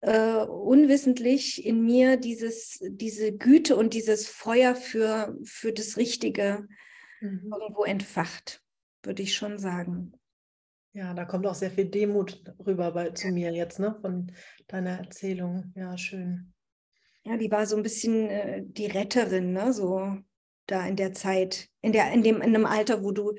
äh, unwissentlich in mir dieses, diese Güte und dieses Feuer für, für das Richtige mhm. irgendwo entfacht, würde ich schon sagen. Ja, da kommt auch sehr viel Demut rüber bei, zu mir jetzt, ne, von deiner Erzählung. Ja, schön. Ja, die war so ein bisschen äh, die Retterin, ne, so da in der Zeit, in der, in dem, in einem Alter, wo du,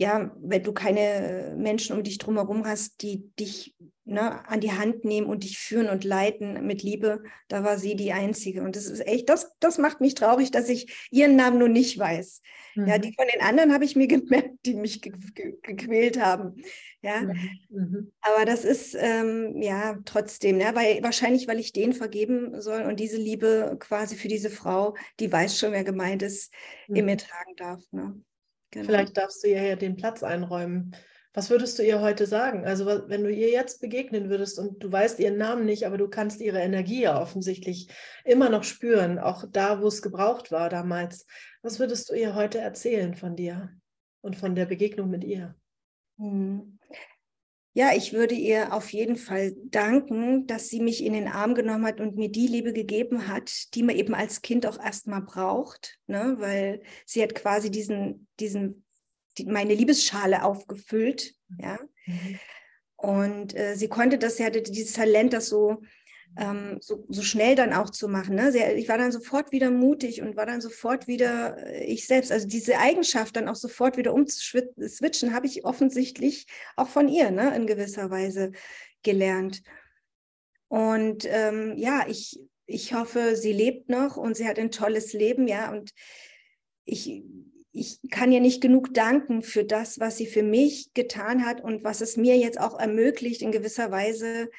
ja, wenn du keine Menschen um dich drumherum hast, die dich ne, an die Hand nehmen und dich führen und leiten mit Liebe, da war sie die Einzige. Und das ist echt, das, das macht mich traurig, dass ich ihren Namen nur nicht weiß. Mhm. Ja, die von den anderen habe ich mir gemerkt, die mich ge ge gequält haben. Ja, mhm. aber das ist ähm, ja trotzdem, ne, weil wahrscheinlich, weil ich denen vergeben soll und diese Liebe quasi für diese Frau, die weiß schon, wer gemeint ist, mhm. in mir tragen darf. Ne? Genau. Vielleicht darfst du ihr ja den Platz einräumen was würdest du ihr heute sagen? Also wenn du ihr jetzt begegnen würdest und du weißt ihren Namen nicht, aber du kannst ihre Energie ja offensichtlich immer noch spüren, auch da, wo es gebraucht war damals. Was würdest du ihr heute erzählen von dir und von der Begegnung mit ihr? Hm. Ja, ich würde ihr auf jeden Fall danken, dass sie mich in den Arm genommen hat und mir die Liebe gegeben hat, die man eben als Kind auch erstmal braucht, ne? weil sie hat quasi diesen, diesen die, meine Liebesschale aufgefüllt. Ja. Mhm. Und äh, sie konnte das, sie hatte dieses Talent, das so, ähm, so, so, schnell dann auch zu machen. Ne? Sie, ich war dann sofort wieder mutig und war dann sofort wieder äh, ich selbst. Also diese Eigenschaft dann auch sofort wieder umzuswitchen, habe ich offensichtlich auch von ihr ne? in gewisser Weise gelernt. Und ähm, ja, ich, ich hoffe, sie lebt noch und sie hat ein tolles Leben, ja. Und ich ich kann ihr nicht genug danken für das, was sie für mich getan hat und was es mir jetzt auch ermöglicht, in gewisser Weise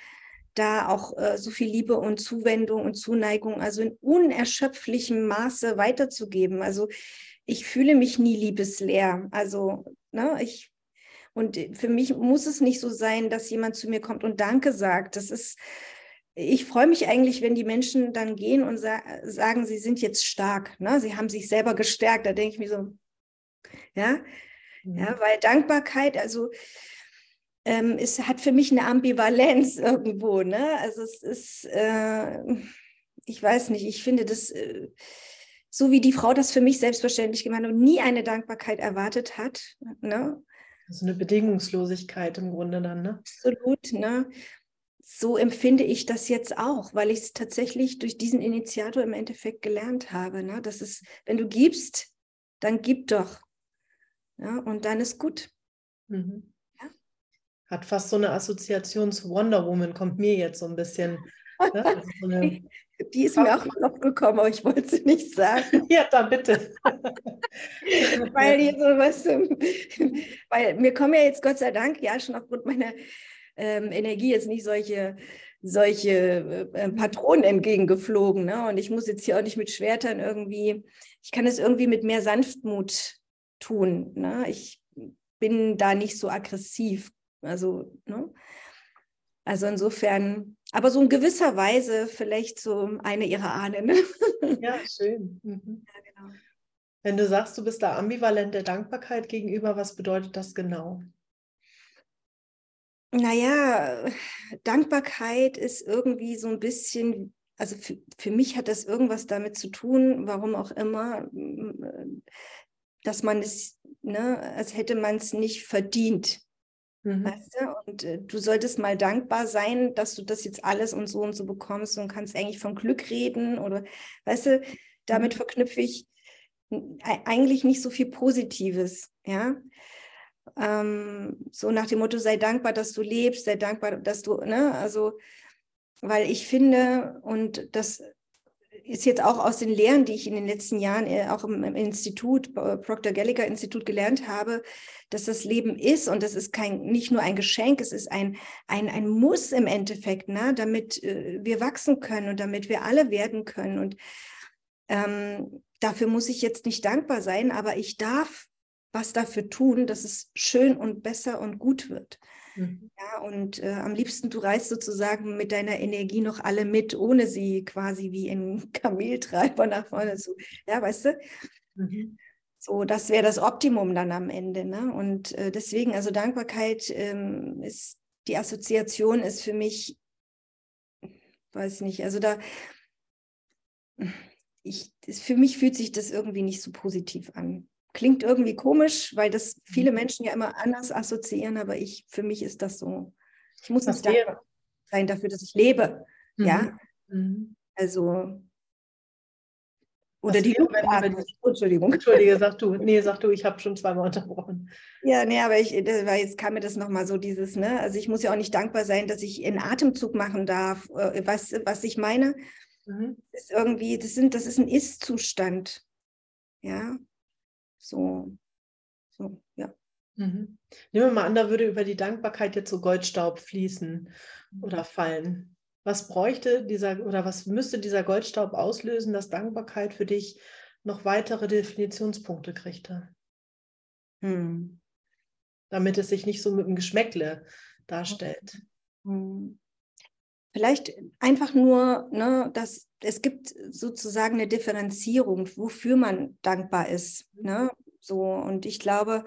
da auch äh, so viel Liebe und Zuwendung und Zuneigung, also in unerschöpflichem Maße weiterzugeben. Also ich fühle mich nie liebesleer. Also, ne, ich, und für mich muss es nicht so sein, dass jemand zu mir kommt und Danke sagt. Das ist, ich freue mich eigentlich, wenn die Menschen dann gehen und sa sagen, sie sind jetzt stark. Ne? Sie haben sich selber gestärkt. Da denke ich mir so, ja, mhm. ja weil Dankbarkeit, also ähm, es hat für mich eine Ambivalenz irgendwo. Ne? Also es ist, äh, ich weiß nicht, ich finde das, äh, so wie die Frau das für mich selbstverständlich gemacht und nie eine Dankbarkeit erwartet hat. Ne? Also eine Bedingungslosigkeit im Grunde dann, ne? Absolut, ne? So empfinde ich das jetzt auch, weil ich es tatsächlich durch diesen Initiator im Endeffekt gelernt habe. Ne? Das ist, wenn du gibst, dann gib doch. Ja, und dann ist gut. Mhm. Hat fast so eine Assoziation zu Wonder Woman, kommt mir jetzt so ein bisschen Ne? So eine die ist mir auch noch gekommen, aber ich wollte sie nicht sagen. Ja, dann bitte. weil hier so was, weil mir kommen ja jetzt Gott sei Dank ja schon aufgrund meiner ähm, Energie jetzt nicht solche solche äh, Patronen entgegengeflogen. Ne? Und ich muss jetzt hier auch nicht mit Schwertern irgendwie, ich kann es irgendwie mit mehr Sanftmut tun. Ne? Ich bin da nicht so aggressiv. Also, ne? Also insofern, aber so in gewisser Weise vielleicht so eine ihrer Ahnen. Ne? Ja, schön. Mhm. Ja, genau. Wenn du sagst, du bist da ambivalent der Dankbarkeit gegenüber, was bedeutet das genau? Naja, Dankbarkeit ist irgendwie so ein bisschen, also für, für mich hat das irgendwas damit zu tun, warum auch immer, dass man es, ne, als hätte man es nicht verdient. Mhm. Weißt du? Und äh, du solltest mal dankbar sein, dass du das jetzt alles und so und so bekommst und kannst eigentlich von Glück reden oder, weißt du, damit mhm. verknüpfe ich eigentlich nicht so viel Positives, ja. Ähm, so nach dem Motto, sei dankbar, dass du lebst, sei dankbar, dass du, ne, also, weil ich finde, und das ist jetzt auch aus den Lehren, die ich in den letzten Jahren äh, auch im, im Institut, Proctor Gallagher Institut gelernt habe, dass das Leben ist und das ist kein, nicht nur ein Geschenk, es ist ein, ein, ein Muss im Endeffekt, ne, damit äh, wir wachsen können und damit wir alle werden können. Und ähm, dafür muss ich jetzt nicht dankbar sein, aber ich darf was dafür tun, dass es schön und besser und gut wird. Mhm. Ja, und äh, am liebsten, du reißt sozusagen mit deiner Energie noch alle mit, ohne sie quasi wie ein Kameltreiber nach vorne zu. Ja, weißt du? Mhm. So, das wäre das Optimum dann am Ende. Ne? Und äh, deswegen, also Dankbarkeit ähm, ist, die Assoziation ist für mich, weiß nicht, also da, ich, für mich fühlt sich das irgendwie nicht so positiv an. Klingt irgendwie komisch, weil das viele mhm. Menschen ja immer anders assoziieren, aber ich, für mich ist das so. Ich muss nicht dankbar sein dafür, dass ich lebe. Mhm. Ja. Mhm. Also. Oder Was die Entschuldigung. Entschuldige, sag du. Nee, sag du, ich habe schon zweimal unterbrochen. Ja, nee, aber ich, weil jetzt kam mir das nochmal so dieses, ne? Also ich muss ja auch nicht dankbar sein, dass ich einen Atemzug machen darf. Äh, was, was ich meine, mhm. ist irgendwie, das sind, das ist ein Ist-Zustand. Ja. So, so, ja. Mhm. Nehmen wir mal an, da würde über die Dankbarkeit jetzt so Goldstaub fließen mhm. oder fallen. Was bräuchte dieser oder was müsste dieser Goldstaub auslösen, dass Dankbarkeit für dich noch weitere Definitionspunkte kriegte? Hm. Damit es sich nicht so mit dem Geschmäckle darstellt. Hm. Vielleicht einfach nur, ne, dass es gibt sozusagen eine Differenzierung, wofür man dankbar ist. Ne? So, und ich glaube,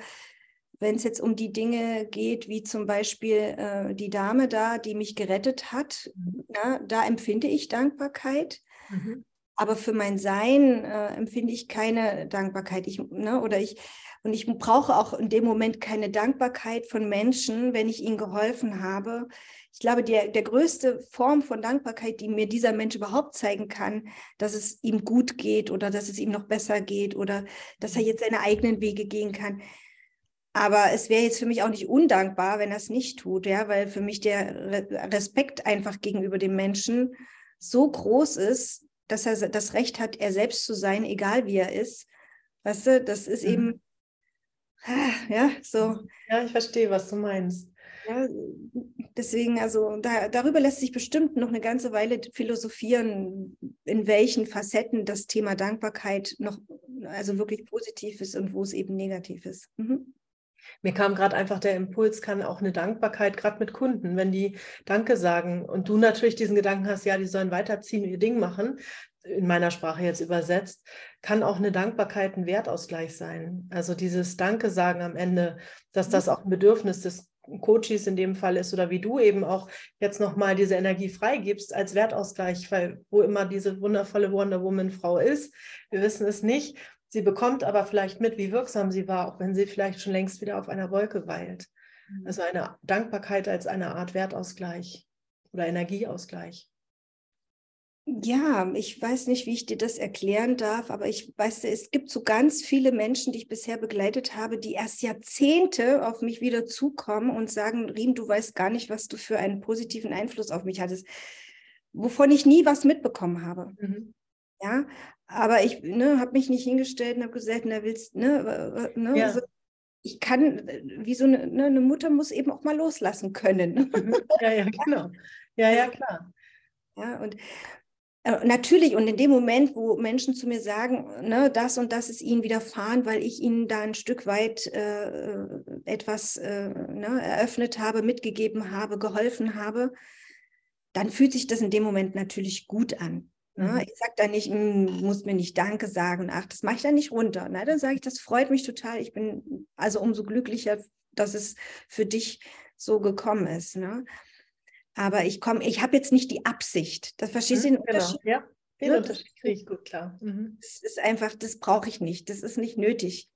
wenn es jetzt um die Dinge geht, wie zum Beispiel äh, die Dame da, die mich gerettet hat, mhm. na, da empfinde ich Dankbarkeit. Mhm. Aber für mein Sein äh, empfinde ich keine Dankbarkeit. Ich, ne, oder ich, und ich brauche auch in dem Moment keine Dankbarkeit von Menschen, wenn ich ihnen geholfen habe. Ich glaube, der, der größte Form von Dankbarkeit, die mir dieser Mensch überhaupt zeigen kann, dass es ihm gut geht oder dass es ihm noch besser geht oder dass er jetzt seine eigenen Wege gehen kann. Aber es wäre jetzt für mich auch nicht undankbar, wenn er es nicht tut, ja, weil für mich der Respekt einfach gegenüber dem Menschen so groß ist, dass er das Recht hat, er selbst zu sein, egal wie er ist. Weißt du, das ist mhm. eben, ja, so. Ja, ich verstehe, was du meinst. Ja, deswegen, also da, darüber lässt sich bestimmt noch eine ganze Weile philosophieren, in welchen Facetten das Thema Dankbarkeit noch also wirklich positiv ist und wo es eben negativ ist. Mhm. Mir kam gerade einfach der Impuls, kann auch eine Dankbarkeit, gerade mit Kunden, wenn die Danke sagen und du natürlich diesen Gedanken hast, ja, die sollen weiterziehen, ihr Ding machen, in meiner Sprache jetzt übersetzt, kann auch eine Dankbarkeit ein Wertausgleich sein. Also dieses Danke sagen am Ende, dass das auch ein Bedürfnis des Coaches in dem Fall ist oder wie du eben auch jetzt nochmal diese Energie freigibst als Wertausgleich, weil wo immer diese wundervolle Wonder Woman Frau ist, wir wissen es nicht, Sie bekommt aber vielleicht mit, wie wirksam sie war, auch wenn sie vielleicht schon längst wieder auf einer Wolke weilt. Mhm. Also eine Dankbarkeit als eine Art Wertausgleich oder Energieausgleich. Ja, ich weiß nicht, wie ich dir das erklären darf, aber ich weiß, es gibt so ganz viele Menschen, die ich bisher begleitet habe, die erst Jahrzehnte auf mich wieder zukommen und sagen, Riem, du weißt gar nicht, was du für einen positiven Einfluss auf mich hattest wovon ich nie was mitbekommen habe. Mhm. Ja, aber ich ne, habe mich nicht hingestellt und habe gesagt, na willst, ne, ne ja. also, ich kann, wie so eine, ne, eine, Mutter muss eben auch mal loslassen können. Mhm. Ja, ja, genau. Ja, ja, klar. Ja, und natürlich, und in dem Moment, wo Menschen zu mir sagen, ne, das und das ist ihnen widerfahren, weil ich ihnen da ein Stück weit äh, etwas äh, ne, eröffnet habe, mitgegeben habe, geholfen habe, dann fühlt sich das in dem Moment natürlich gut an. Ne? Mhm. Ich sage da nicht, hm, muss mir nicht Danke sagen, ach, das mache ich dann nicht runter. Ne? Dann sage ich, das freut mich total. Ich bin also umso glücklicher, dass es für dich so gekommen ist. Ne? Aber ich komme, ich habe jetzt nicht die Absicht. Das verstehst du mhm, den genau. Unterschied? Ja, den ja, Unterschied kriege ich gut klar. Mhm. Das ist einfach, das brauche ich nicht. Das ist nicht nötig.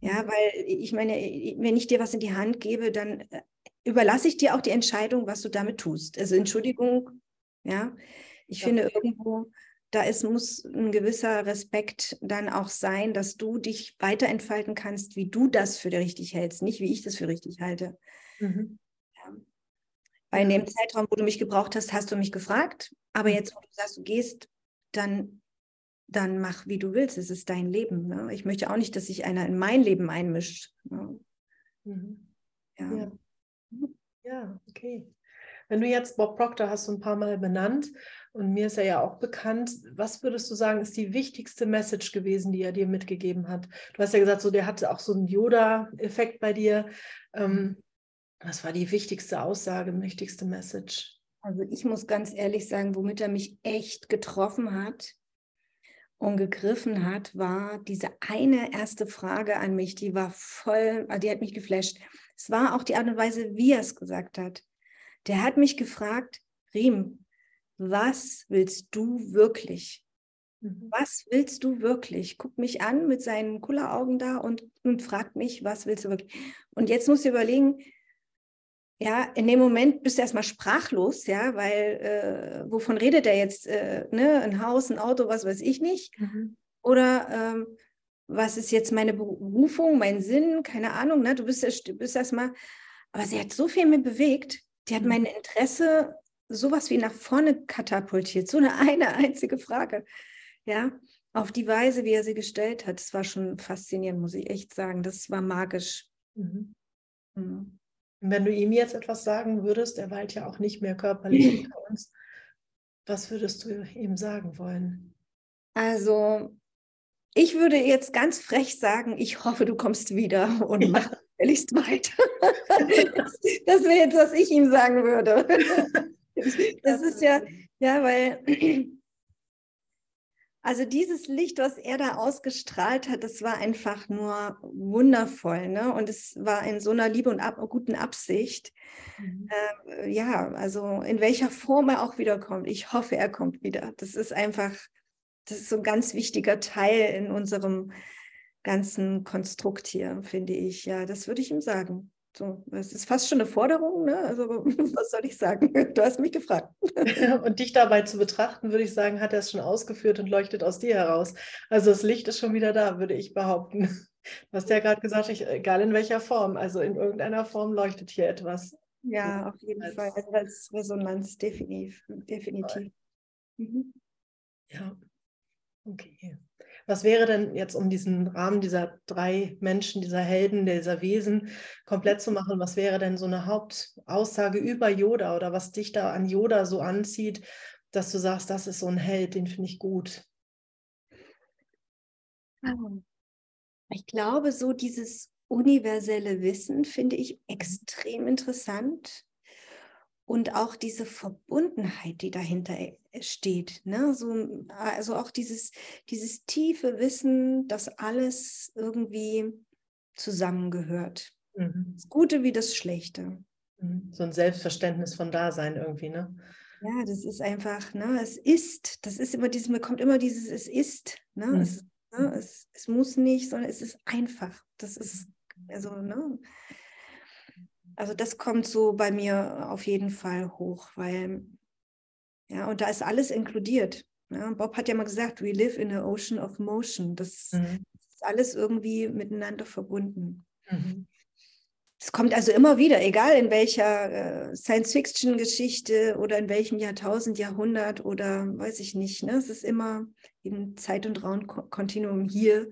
Ja, mhm. weil ich meine, wenn ich dir was in die Hand gebe, dann äh, überlasse ich dir auch die Entscheidung, was du damit tust. Also Entschuldigung, ja. Ich ja. finde irgendwo, da ist, muss ein gewisser Respekt dann auch sein, dass du dich weiterentfalten kannst, wie du das für richtig hältst, nicht wie ich das für richtig halte. Mhm. Weil in dem Zeitraum, wo du mich gebraucht hast, hast du mich gefragt. Aber mhm. jetzt, wo du sagst, du gehst, dann, dann mach, wie du willst. Es ist dein Leben. Ne? Ich möchte auch nicht, dass sich einer in mein Leben einmischt. Ne? Mhm. Ja. ja. Ja, okay. Wenn du jetzt Bob Proctor hast du ein paar Mal benannt und mir ist er ja auch bekannt, was würdest du sagen, ist die wichtigste Message gewesen, die er dir mitgegeben hat? Du hast ja gesagt, so der hatte auch so einen Yoda-Effekt bei dir. Ähm, was war die wichtigste Aussage, wichtigste Message? Also ich muss ganz ehrlich sagen, womit er mich echt getroffen hat und gegriffen hat, war diese eine erste Frage an mich, die war voll, die hat mich geflasht. Es war auch die Art und Weise, wie er es gesagt hat. Der hat mich gefragt, Riem, was willst du wirklich? Mhm. Was willst du wirklich? Guckt mich an mit seinen Kulleraugen da und, und fragt mich, was willst du wirklich? Und jetzt musst du überlegen, ja, in dem Moment bist du erstmal sprachlos, ja, weil äh, wovon redet er jetzt? Äh, ne? Ein Haus, ein Auto, was weiß ich nicht. Mhm. Oder ähm, was ist jetzt meine Berufung, mein Sinn, keine Ahnung, ne? du bist, du bist erstmal, aber sie hat so viel mir bewegt, die hat mhm. mein Interesse sowas wie nach vorne katapultiert, so eine, eine einzige Frage, ja, auf die Weise, wie er sie gestellt hat, das war schon faszinierend, muss ich echt sagen, das war magisch. Mhm. Mhm. Wenn du ihm jetzt etwas sagen würdest, er weilt ja auch nicht mehr körperlich unter uns, was würdest du ihm sagen wollen? Also ich würde jetzt ganz frech sagen, ich hoffe, du kommst wieder und ja. mach gefälligst weiter. das wäre jetzt, was ich ihm sagen würde. Das ist ja, ja, weil, also dieses Licht, was er da ausgestrahlt hat, das war einfach nur wundervoll, ne? Und es war in so einer Liebe und ab, guten Absicht. Mhm. Äh, ja, also in welcher Form er auch wiederkommt. Ich hoffe, er kommt wieder. Das ist einfach das ist so ein ganz wichtiger Teil in unserem ganzen Konstrukt hier, finde ich. Ja, das würde ich ihm sagen. So, das ist fast schon eine Forderung, ne? Also, was soll ich sagen? Du hast mich gefragt. Und dich dabei zu betrachten, würde ich sagen, hat er es schon ausgeführt und leuchtet aus dir heraus. Also das Licht ist schon wieder da, würde ich behaupten. Du hast ja gerade gesagt, ich, egal in welcher Form, also in irgendeiner Form leuchtet hier etwas. Ja, auf jeden als, Fall. Also als Resonanz, definitiv. definitiv. Mhm. Ja. Okay. Was wäre denn jetzt, um diesen Rahmen dieser drei Menschen, dieser Helden, dieser Wesen komplett zu machen, was wäre denn so eine Hauptaussage über Yoda oder was dich da an Yoda so anzieht, dass du sagst, das ist so ein Held, den finde ich gut? Ähm, ich glaube, so dieses universelle Wissen finde ich extrem interessant und auch diese Verbundenheit, die dahinter äh, steht. Ne? So, also auch dieses, dieses tiefe Wissen, dass alles irgendwie zusammengehört. Mhm. Das Gute wie das Schlechte. Mhm. So ein Selbstverständnis von Dasein irgendwie, ne? Ja, das ist einfach, ne, es ist, das ist immer dieses, mir kommt immer dieses, es ist, ne? Mhm. Es, ne? Es, es muss nicht, sondern es ist einfach. Das ist, also, ne? Also das kommt so bei mir auf jeden Fall hoch, weil ja, und da ist alles inkludiert. Ja, Bob hat ja mal gesagt, we live in a ocean of motion. Das mhm. ist alles irgendwie miteinander verbunden. Mhm. es kommt also immer wieder, egal in welcher äh, Science-Fiction-Geschichte oder in welchem Jahrtausend, Jahrhundert oder weiß ich nicht. Ne? Es ist immer im Zeit- und Raumkontinuum hier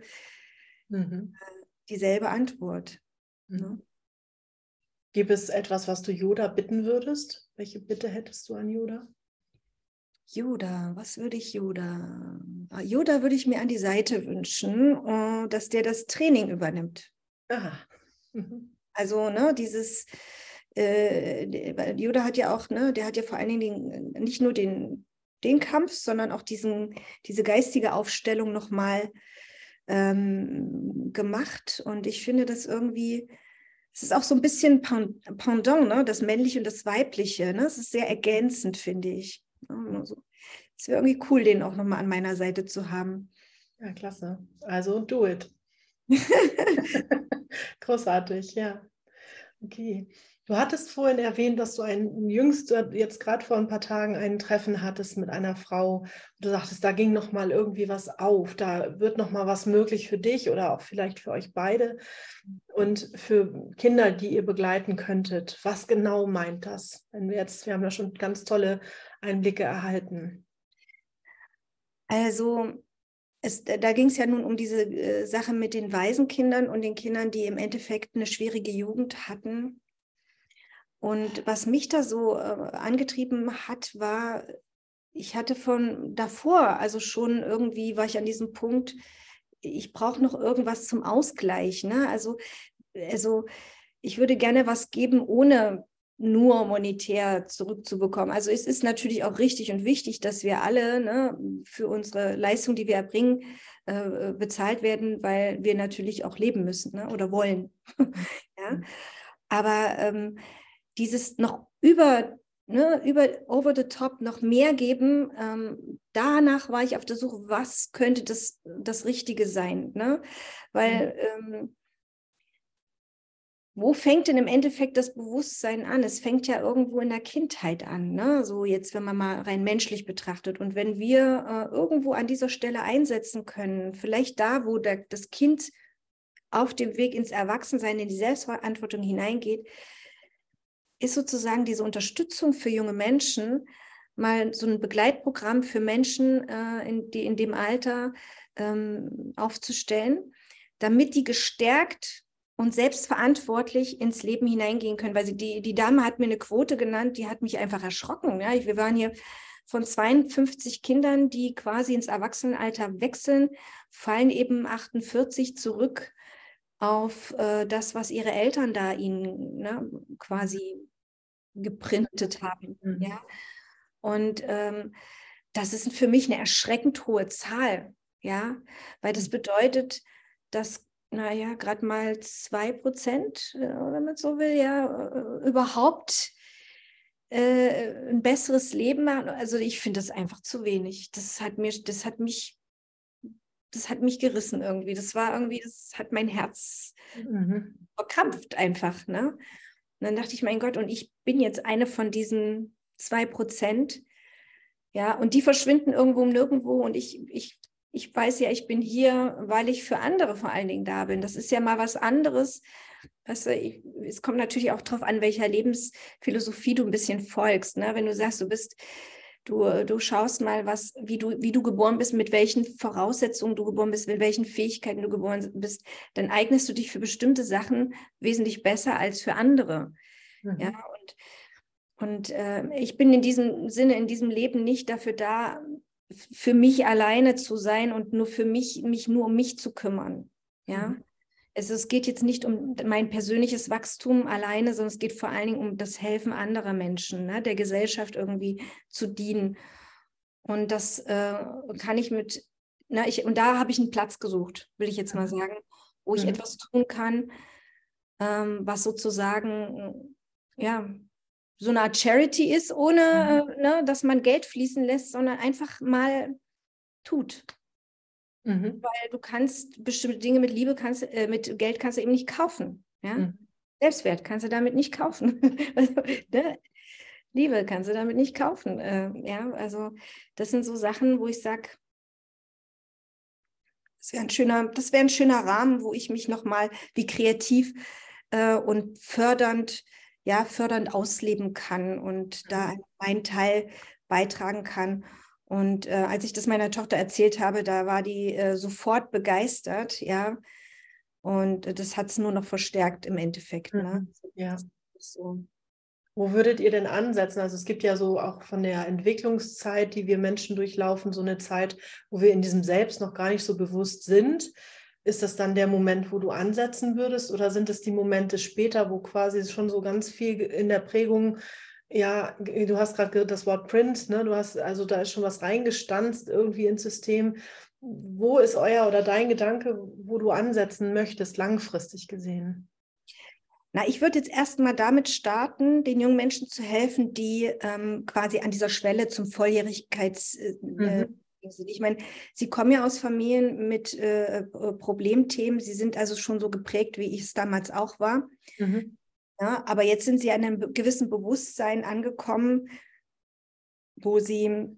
mhm. äh, dieselbe Antwort. Ne? Gibt es etwas, was du Yoda bitten würdest? Welche Bitte hättest du an Yoda? Yoda, was würde ich Yoda? Ah, Yoda würde ich mir an die Seite wünschen, äh, dass der das Training übernimmt. Aha. Mhm. Also, ne, dieses, äh, Yoda hat ja auch, ne, der hat ja vor allen Dingen den, nicht nur den, den Kampf, sondern auch diesen, diese geistige Aufstellung nochmal ähm, gemacht. Und ich finde das irgendwie, es ist auch so ein bisschen Pendant, ne, das Männliche und das Weibliche. Ne? Es ist sehr ergänzend, finde ich. Also, es wäre irgendwie cool, den auch nochmal an meiner Seite zu haben. Ja, klasse. Also do it. Großartig, ja. Okay. Du hattest vorhin erwähnt, dass du ein jüngst jetzt gerade vor ein paar Tagen ein Treffen hattest mit einer Frau. Du sagtest, da ging noch mal irgendwie was auf, da wird noch mal was möglich für dich oder auch vielleicht für euch beide und für Kinder, die ihr begleiten könntet. Was genau meint das? Wenn wir jetzt, wir haben ja schon ganz tolle Einblicke erhalten. Also es, da ging es ja nun um diese äh, Sache mit den Waisenkindern und den Kindern, die im Endeffekt eine schwierige Jugend hatten. Und was mich da so äh, angetrieben hat, war, ich hatte von davor, also schon irgendwie war ich an diesem Punkt, ich brauche noch irgendwas zum Ausgleich. Ne? Also, also ich würde gerne was geben, ohne nur monetär zurückzubekommen. Also es ist natürlich auch richtig und wichtig, dass wir alle ne, für unsere Leistung, die wir erbringen, äh, bezahlt werden, weil wir natürlich auch leben müssen ne, oder wollen. ja? Mhm. Aber ähm, dieses noch über, ne, über over the top noch mehr geben, ähm, danach war ich auf der Suche, was könnte das, das Richtige sein. Ne? Weil mhm. ähm, wo fängt denn im Endeffekt das Bewusstsein an? Es fängt ja irgendwo in der Kindheit an, ne? so jetzt, wenn man mal rein menschlich betrachtet. Und wenn wir äh, irgendwo an dieser Stelle einsetzen können, vielleicht da, wo der, das Kind auf dem Weg ins Erwachsensein, in die Selbstverantwortung hineingeht, ist sozusagen diese Unterstützung für junge Menschen mal so ein Begleitprogramm für Menschen äh, in, die, in dem Alter ähm, aufzustellen, damit die gestärkt und selbstverantwortlich ins Leben hineingehen können. Weil sie, die, die Dame hat mir eine Quote genannt, die hat mich einfach erschrocken. Ja? Wir waren hier von 52 Kindern, die quasi ins Erwachsenenalter wechseln, fallen eben 48 zurück auf äh, das, was ihre Eltern da ihnen ne, quasi geprintet haben. Mhm. Ja? Und ähm, das ist für mich eine erschreckend hohe Zahl, ja, weil das mhm. bedeutet, dass naja, gerade mal zwei Prozent, äh, wenn man so will, ja, äh, überhaupt äh, ein besseres Leben machen. Also ich finde das einfach zu wenig. Das hat mir, das hat mich, das hat mich gerissen irgendwie. Das war irgendwie, das hat mein Herz mhm. verkrampft einfach. Ne? Und dann dachte ich, mein Gott, und ich bin jetzt eine von diesen zwei Prozent. Ja, und die verschwinden irgendwo nirgendwo und ich, ich ich weiß ja, ich bin hier, weil ich für andere vor allen Dingen da bin. Das ist ja mal was anderes. Weißt du, ich, es kommt natürlich auch darauf an, welcher Lebensphilosophie du ein bisschen folgst. Ne? Wenn du sagst, du bist, du, du schaust mal, was, wie du, wie du geboren bist, mit welchen Voraussetzungen du geboren bist, mit welchen Fähigkeiten du geboren bist, dann eignest du dich für bestimmte Sachen wesentlich besser als für andere. Mhm. Ja, und und äh, ich bin in diesem Sinne, in diesem Leben nicht dafür da, für mich alleine zu sein und nur für mich, mich nur um mich zu kümmern. Ja. Mhm. Also es geht jetzt nicht um mein persönliches Wachstum alleine, sondern es geht vor allen Dingen um das Helfen anderer Menschen, ne, der Gesellschaft irgendwie zu dienen. Und das äh, kann ich mit, na, ich, und da habe ich einen Platz gesucht, will ich jetzt mal sagen, wo ich mhm. etwas tun kann, ähm, was sozusagen, ja, so eine Art Charity ist, ohne mhm. ne, dass man Geld fließen lässt, sondern einfach mal tut. Mhm. Weil du kannst bestimmte Dinge mit Liebe kannst, äh, mit Geld kannst du eben nicht kaufen. Ja? Mhm. Selbstwert kannst du damit nicht kaufen. also, ne? Liebe kannst du damit nicht kaufen. Äh, ja, also das sind so Sachen, wo ich sage, das wäre ein schöner, das wäre ein schöner Rahmen, wo ich mich nochmal wie kreativ äh, und fördernd, ja, fördernd ausleben kann und mhm. da meinen Teil beitragen kann. Und äh, als ich das meiner Tochter erzählt habe, da war die äh, sofort begeistert, ja. Und das hat es nur noch verstärkt im Endeffekt. Ne? Mhm. Ja. So. Wo würdet ihr denn ansetzen? Also es gibt ja so auch von der Entwicklungszeit, die wir Menschen durchlaufen, so eine Zeit, wo wir in diesem Selbst noch gar nicht so bewusst sind. Ist das dann der Moment, wo du ansetzen würdest oder sind es die Momente später, wo quasi schon so ganz viel in der Prägung ja, du hast gerade das Wort Print, ne? Du hast, also da ist schon was reingestanzt irgendwie ins System. Wo ist euer oder dein Gedanke, wo du ansetzen möchtest, langfristig gesehen? Na, ich würde jetzt erstmal damit starten, den jungen Menschen zu helfen, die ähm, quasi an dieser Schwelle zum Volljährigkeits äh, mhm. Ich meine, Sie kommen ja aus Familien mit äh, Problemthemen. Sie sind also schon so geprägt, wie ich es damals auch war. Mhm. Ja, aber jetzt sind sie an einem gewissen Bewusstsein angekommen, wo sie,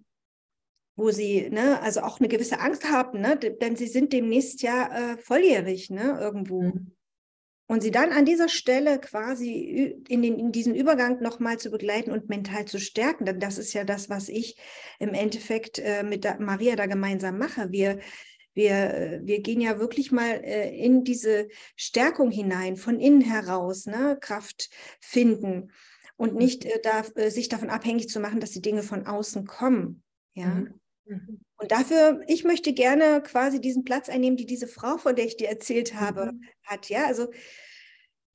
wo sie, ne, also auch eine gewisse Angst haben, ne, denn sie sind demnächst ja äh, volljährig, ne, irgendwo. Mhm. Und sie dann an dieser Stelle quasi in, den, in diesen Übergang nochmal zu begleiten und mental zu stärken, denn das ist ja das, was ich im Endeffekt äh, mit Maria da gemeinsam mache. Wir, wir, wir gehen ja wirklich mal äh, in diese Stärkung hinein, von innen heraus, ne? Kraft finden und mhm. nicht äh, da, äh, sich davon abhängig zu machen, dass die Dinge von außen kommen. Ja. Mhm. mhm. Und dafür, ich möchte gerne quasi diesen Platz einnehmen, die diese Frau, von der ich dir erzählt habe, mhm. hat. Ja, also,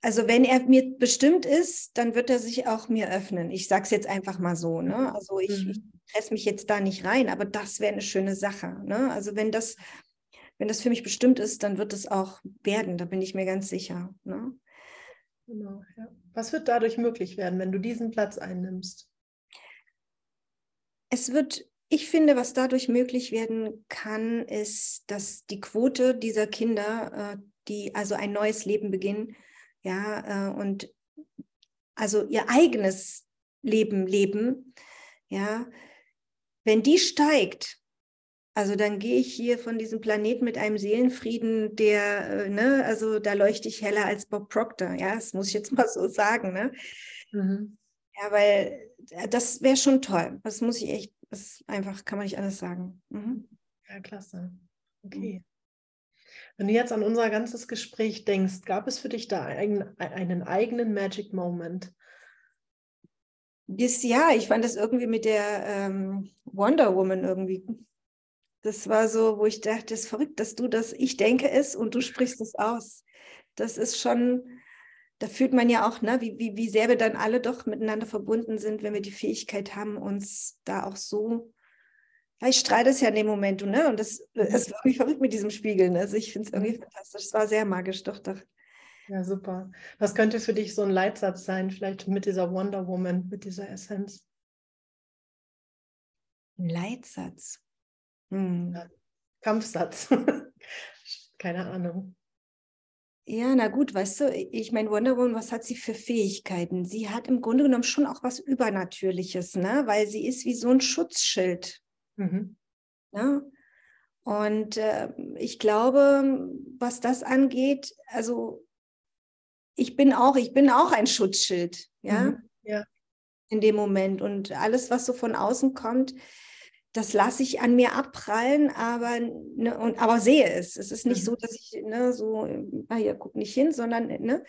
also wenn er mir bestimmt ist, dann wird er sich auch mir öffnen. Ich sage es jetzt einfach mal so. Ne? Mhm. Also ich, ich presse mich jetzt da nicht rein, aber das wäre eine schöne Sache. Ne? Also wenn das wenn das für mich bestimmt ist, dann wird es auch werden, da bin ich mir ganz sicher. Ne? Genau, ja. Was wird dadurch möglich werden, wenn du diesen Platz einnimmst? Es wird, ich finde, was dadurch möglich werden kann, ist, dass die Quote dieser Kinder, äh, die also ein neues Leben beginnen, ja, äh, und also ihr eigenes Leben leben, ja, wenn die steigt, also dann gehe ich hier von diesem Planeten mit einem Seelenfrieden, der, äh, ne, also da leuchte ich heller als Bob Proctor, ja, das muss ich jetzt mal so sagen, ne? Mhm. Ja, weil äh, das wäre schon toll. Das muss ich echt, das einfach kann man nicht anders sagen. Mhm. Ja, klasse. Okay. Wenn du jetzt an unser ganzes Gespräch denkst, gab es für dich da einen, einen eigenen Magic Moment? Das, ja, ich fand das irgendwie mit der ähm, Wonder Woman irgendwie das war so, wo ich dachte, es ist verrückt, dass du das, ich denke es und du sprichst es aus. Das ist schon, da fühlt man ja auch, ne, wie, wie, wie sehr wir dann alle doch miteinander verbunden sind, wenn wir die Fähigkeit haben, uns da auch so, ja, ich streite es ja in dem Moment, ne? Und das, das ist irgendwie verrückt mit diesem Spiegel. Ne? Also ich finde es irgendwie fantastisch. Es war sehr magisch, doch, doch. Ja, super. Was könnte für dich so ein Leitsatz sein, vielleicht mit dieser Wonder Woman, mit dieser Essenz? Ein Leitsatz. Hm. Kampfsatz. Keine Ahnung. Ja, na gut, weißt du, ich meine, Wonder Woman, was hat sie für Fähigkeiten? Sie hat im Grunde genommen schon auch was Übernatürliches, ne? weil sie ist wie so ein Schutzschild. Mhm. Ne? Und äh, ich glaube, was das angeht, also ich bin auch, ich bin auch ein Schutzschild, ja, mhm. ja. in dem Moment. Und alles, was so von außen kommt, das lasse ich an mir abprallen, aber, ne, und, aber sehe es. Es ist nicht mhm. so, dass ich ne, so, ah, hier, guck nicht hin, sondern, ne,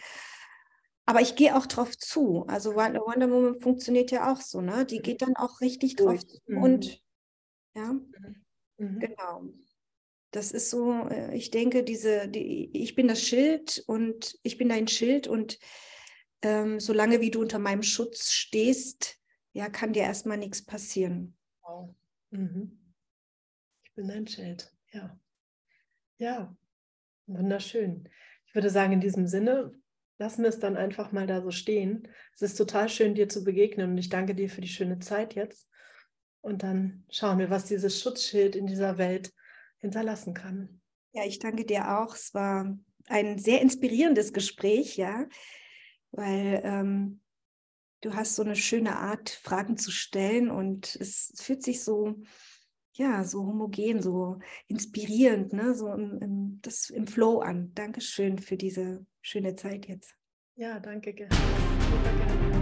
aber ich gehe auch drauf zu. Also Wonder Woman funktioniert ja auch so, ne? Die geht dann auch richtig drauf zu mhm. und ja, mhm. mhm. genau. Das ist so, äh, ich denke, diese, die, ich bin das Schild und ich bin dein Schild und ähm, solange wie du unter meinem Schutz stehst, ja, kann dir erstmal nichts passieren. Wow. Mhm. Ich bin ein Schild, ja. Ja, wunderschön. Ich würde sagen, in diesem Sinne, lassen wir es dann einfach mal da so stehen. Es ist total schön, dir zu begegnen und ich danke dir für die schöne Zeit jetzt. Und dann schauen wir, was dieses Schutzschild in dieser Welt hinterlassen kann. Ja, ich danke dir auch. Es war ein sehr inspirierendes Gespräch, ja, weil ähm, du hast so eine schöne Art, Fragen zu stellen und es fühlt sich so, ja, so homogen, so inspirierend, ne? so im, im, das, im Flow an. Dankeschön für diese schöne Zeit jetzt. Ja, danke gerne.